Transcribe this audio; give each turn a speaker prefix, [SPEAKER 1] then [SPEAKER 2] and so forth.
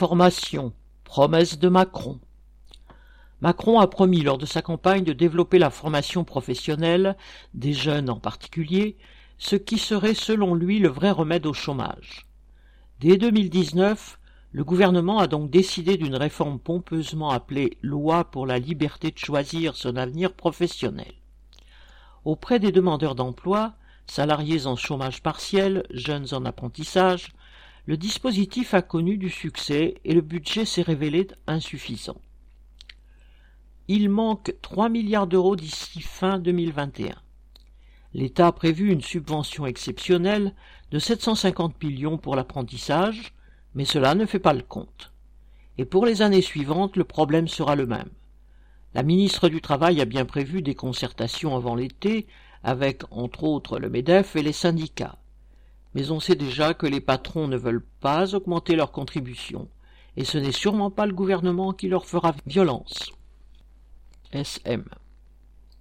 [SPEAKER 1] Formation, promesse de Macron. Macron a promis lors de sa campagne de développer la formation professionnelle, des jeunes en particulier, ce qui serait selon lui le vrai remède au chômage. Dès 2019, le gouvernement a donc décidé d'une réforme pompeusement appelée Loi pour la liberté de choisir son avenir professionnel. Auprès des demandeurs d'emploi, salariés en chômage partiel, jeunes en apprentissage, le dispositif a connu du succès et le budget s'est révélé insuffisant. Il manque 3 milliards d'euros d'ici fin 2021. L'État a prévu une subvention exceptionnelle de 750 millions pour l'apprentissage, mais cela ne fait pas le compte. Et pour les années suivantes, le problème sera le même. La ministre du Travail a bien prévu des concertations avant l'été avec, entre autres, le MEDEF et les syndicats. Mais on sait déjà que les patrons ne veulent pas augmenter leurs contributions, et ce n'est sûrement pas le gouvernement qui leur fera violence. SM